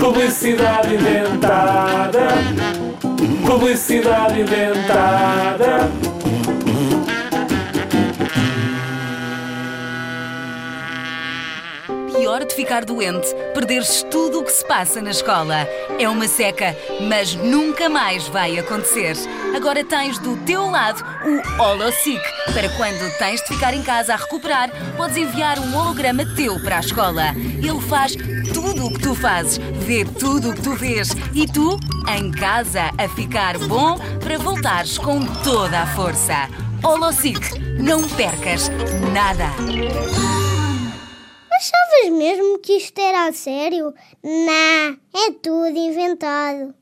Publicidade inventada. Publicidade inventada. Pior de ficar doente, perderes tudo o que se passa na escola. É uma seca, mas nunca mais vai acontecer. Agora tens do teu lado o Holosic. Para quando tens de ficar em casa a recuperar, podes enviar um holograma teu para a escola. Ele faz tudo o que tu fazes, vê tudo o que tu vês e tu, em casa, a ficar bom para voltares com toda a força. Holosic, não percas nada. Achavas mesmo que isto era a sério? Não, é tudo inventado.